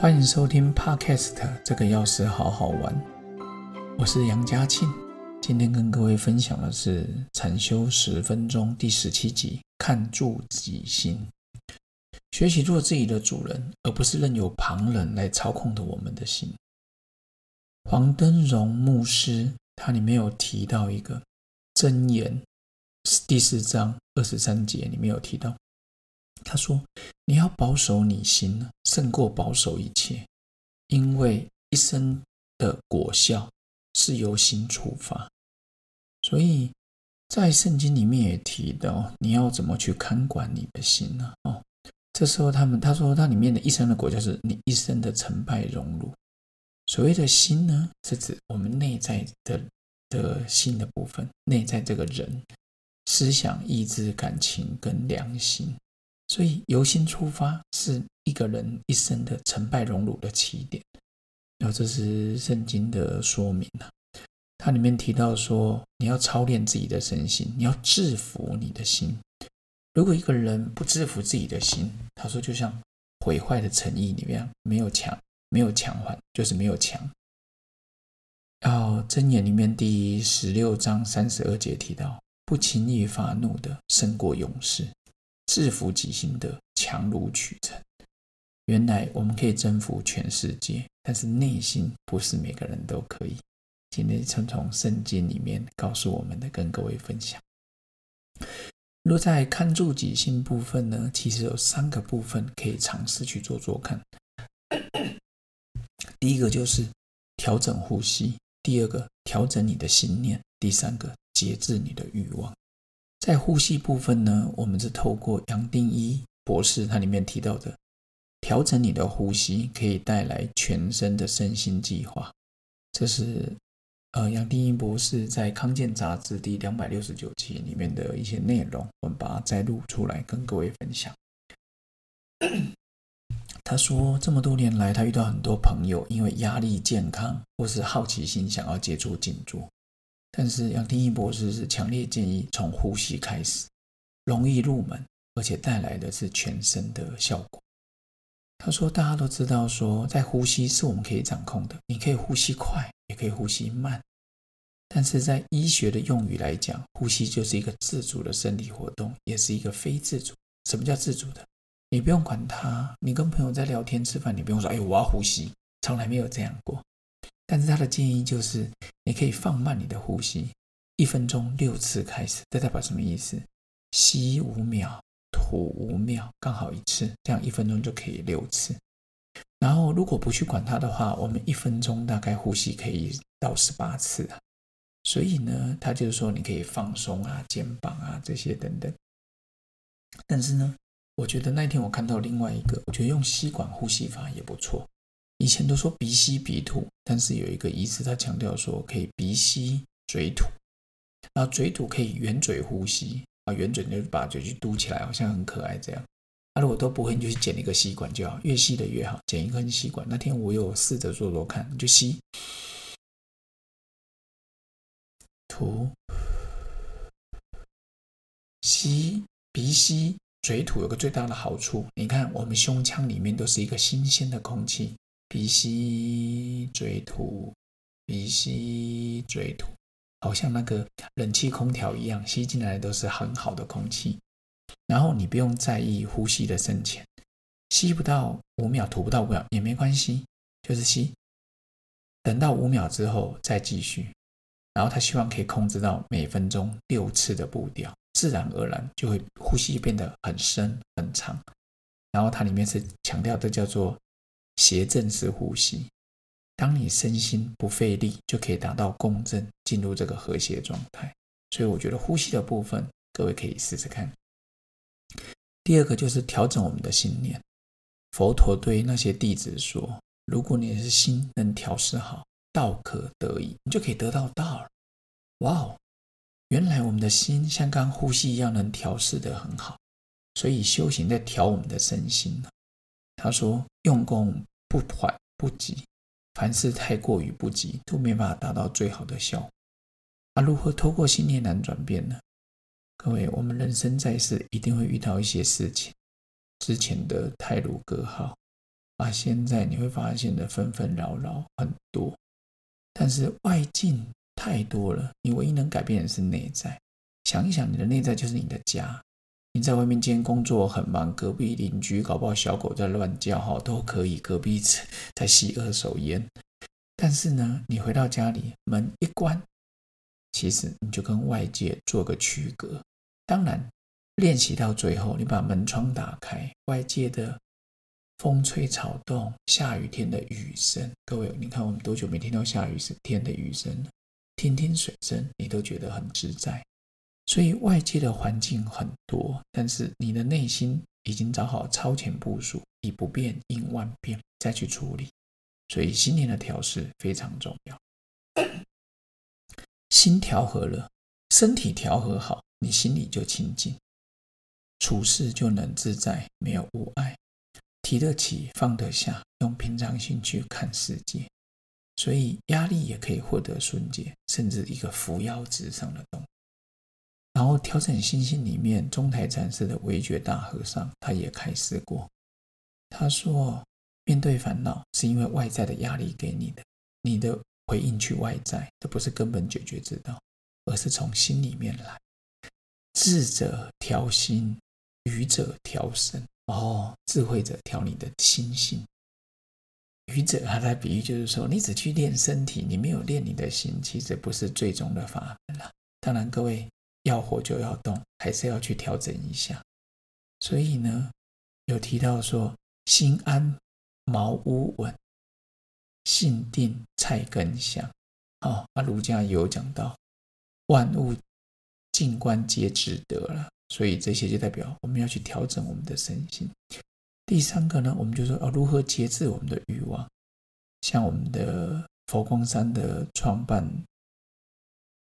欢迎收听 Podcast，这个钥匙好好玩。我是杨家庆，今天跟各位分享的是禅修十分钟第十七集，看住己心，学习做自己的主人，而不是任由旁人来操控的我们的心。黄登荣牧师他里面有提到一个箴言，第四章二十三节里面有提到。他说：“你要保守你心，胜过保守一切，因为一生的果效是由心出发。所以在圣经里面也提到，你要怎么去看管你的心呢？哦，这时候他们他说，它里面的一生的果效是你一生的成败荣辱。所谓的心呢，是指我们内在的的心的部分，内在这个人思想、意志、感情跟良心。”所以由心出发是一个人一生的成败荣辱的起点。然后这是圣经的说明啊，它里面提到说，你要操练自己的身心，你要制服你的心。如果一个人不制服自己的心，他说就像毁坏的城邑里面没有墙，没有墙环，就是没有墙。然后箴言里面第十六章三十二节提到，不轻易发怒的胜过勇士。制服己心的强如取成。原来我们可以征服全世界，但是内心不是每个人都可以。今天从从圣经里面告诉我们的，跟各位分享。若在看住己心部分呢，其实有三个部分可以尝试去做做看。第一个就是调整呼吸，第二个调整你的心念，第三个节制你的欲望。在呼吸部分呢，我们是透过杨定一博士他里面提到的，调整你的呼吸可以带来全身的身心计划。这是呃杨定一博士在康健杂志第两百六十九期里面的一些内容，我们把它摘录出来跟各位分享。他说，这么多年来，他遇到很多朋友因为压力、健康或是好奇心，想要接触静坐。但是杨定一博士是强烈建议从呼吸开始，容易入门，而且带来的是全身的效果。他说：“大家都知道，说在呼吸是我们可以掌控的，你可以呼吸快，也可以呼吸慢。但是在医学的用语来讲，呼吸就是一个自主的生理活动，也是一个非自主。什么叫自主的？你不用管它。你跟朋友在聊天吃饭，你不用说：‘哎，我要呼吸’，从来没有这样过。”但是他的建议就是，你可以放慢你的呼吸，一分钟六次开始。这代表什么意思？吸五秒，吐五秒，刚好一次，这样一分钟就可以六次。然后如果不去管它的话，我们一分钟大概呼吸可以到十八次啊。所以呢，他就是说你可以放松啊，肩膀啊这些等等。但是呢，我觉得那天我看到另外一个，我觉得用吸管呼吸法也不错。以前都说鼻吸鼻吐，但是有一个医师他强调说可以鼻吸嘴吐，然后嘴吐可以圆嘴呼吸啊，圆嘴就把嘴去嘟起来，好像很可爱这样。那如果都不会，你就去剪一个吸管就好，越细的越好，剪一根吸管。那天我有试着做做看，就吸吐吸鼻吸嘴吐，有个最大的好处，你看我们胸腔里面都是一个新鲜的空气。鼻吸嘴吐，鼻吸嘴吐，好像那个冷气空调一样，吸进来都是很好的空气。然后你不用在意呼吸的深浅，吸不到五秒，吐不到五秒也没关系，就是吸。等到五秒之后再继续。然后他希望可以控制到每分钟六次的步调，自然而然就会呼吸变得很深很长。然后它里面是强调的叫做。斜正式呼吸，当你身心不费力，就可以达到共振，进入这个和谐状态。所以我觉得呼吸的部分，各位可以试试看。第二个就是调整我们的信念。佛陀对那些弟子说：“如果你的心能调试好，道可得矣，你就可以得到道了。”哇哦，原来我们的心像刚呼吸一样，能调试的很好。所以修行在调我们的身心呢。他说：“用功不缓不急，凡事太过于不急，都没办法达到最好的效果。那如何透过信念难转变呢？各位，我们人生在世，一定会遇到一些事情。之前的泰鲁格号，啊，现在你会发现的纷纷扰扰很多，但是外境太多了，你唯一能改变的是内在。想一想，你的内在就是你的家。你在外面今天工作很忙，隔壁邻居搞不好小狗在乱叫哈，都可以。隔壁在吸二手烟，但是呢，你回到家里门一关，其实你就跟外界做个区隔。当然，练习到最后，你把门窗打开，外界的风吹草动、下雨天的雨声，各位，你看我们多久没听到下雨天的雨声了？听听水声，你都觉得很自在。所以外界的环境很多，但是你的内心已经找好超前部署，以不变应万变再去处理。所以心念的调试非常重要。心调和了，身体调和好，你心里就清净，处事就能自在，没有无碍，提得起放得下，用平常心去看世界，所以压力也可以获得顺解，甚至一个扶摇直上的动。然后调整心性里面，中台禅师的维觉大和尚他也开示过，他说：面对烦恼是因为外在的压力给你的，你的回应去外在，这不是根本解决之道，而是从心里面来。智者调心，愚者调身。哦，智慧者调你的心性，愚者他在比喻就是说，你只去练身体，你没有练你的心，其实不是最终的法门了。当然，各位。要活就要动，还是要去调整一下。所以呢，有提到说，心安茅屋稳，性定菜根香。哦，那儒家有讲到，万物静观皆值得了。所以这些就代表我们要去调整我们的身心。第三个呢，我们就说哦，如何节制我们的欲望？像我们的佛光山的创办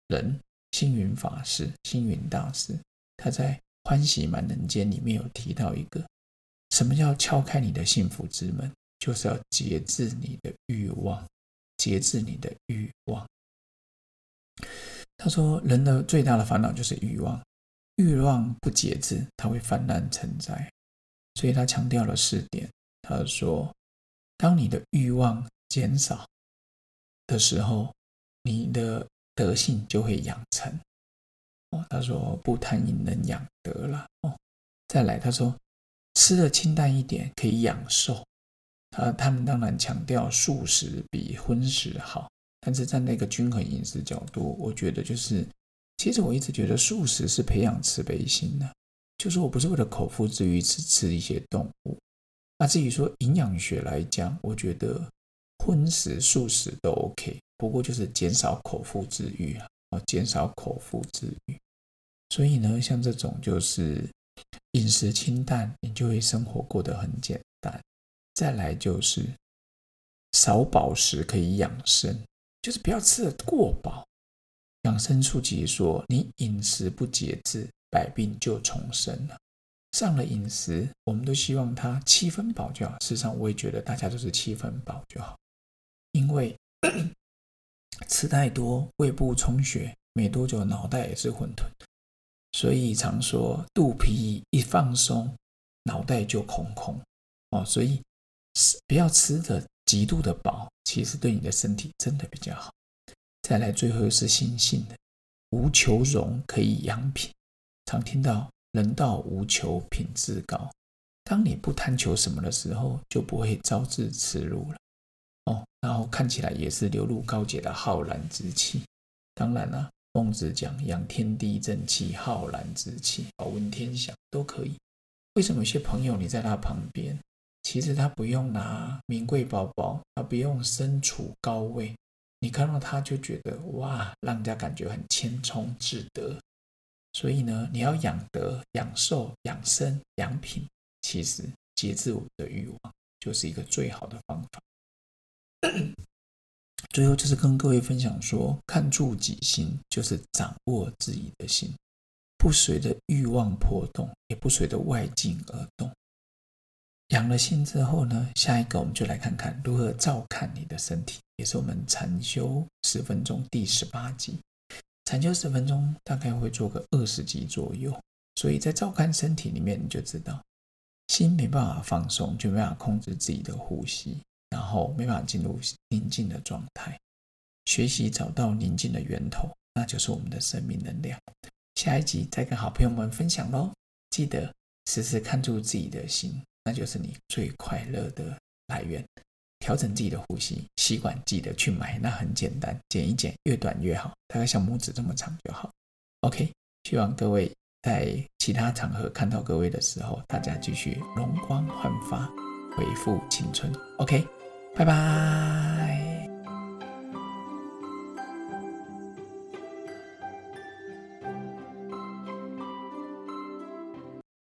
人。星云法师、星云大师，他在《欢喜满人间》里面有提到一个，什么叫敲开你的幸福之门？就是要节制你的欲望，节制你的欲望。他说，人的最大的烦恼就是欲望，欲望不节制，他会泛滥成灾。所以他强调了四点。他说，当你的欲望减少的时候，你的德性就会养成哦。他说：“不贪淫能养德了哦。”再来，他说：“吃的清淡一点可以养寿。”他他们当然强调素食比荤食好，但是在那个均衡饮食角度，我觉得就是，其实我一直觉得素食是培养慈悲心的，就是我不是为了口腹之欲吃吃一些动物。那至于说营养学来讲，我觉得荤食、素食都 OK。不过就是减少口腹之欲啊，减少口腹之欲。所以呢，像这种就是饮食清淡，你就会生活过得很简单。再来就是少饱食可以养生，就是不要吃的过饱。养生书籍说，你饮食不节制，百病就重生了。上了饮食，我们都希望它七分饱就好。事实上，我也觉得大家都是七分饱就好，因为。吃太多，胃部充血，没多久脑袋也是混沌，所以常说肚皮一放松，脑袋就空空哦。所以不要吃的极度的饱，其实对你的身体真的比较好。再来，最后是心性的，无求荣可以养品。常听到人道无求，品质高。当你不贪求什么的时候，就不会招致耻辱了。然后看起来也是流露高洁的浩然之气。当然了，孟子讲养天地正气，浩然之气，保温天祥都可以。为什么有些朋友你在他旁边，其实他不用拿名贵包包，他不用身处高位，你看到他就觉得哇，让人家感觉很谦冲自得。所以呢，你要养德、养寿、养生、养品，其实节制我们的欲望，就是一个最好的方法。最后就是跟各位分享说，看住己心，就是掌握自己的心，不随着欲望波动，也不随着外境而动。养了心之后呢，下一个我们就来看看如何照看你的身体，也是我们禅修十分钟第十八集。禅修十分钟大概会做个二十集左右，所以在照看身体里面，你就知道心没办法放松，就没办法控制自己的呼吸，然后没办法进入宁静的状态。学习找到宁静的源头，那就是我们的生命能量。下一集再跟好朋友们分享喽！记得时时看住自己的心，那就是你最快乐的来源。调整自己的呼吸吸管，记得去买，那很简单，剪一剪，越短越好，大概像拇指这么长就好。OK，希望各位在其他场合看到各位的时候，大家继续容光焕发，恢复青春。OK，拜拜。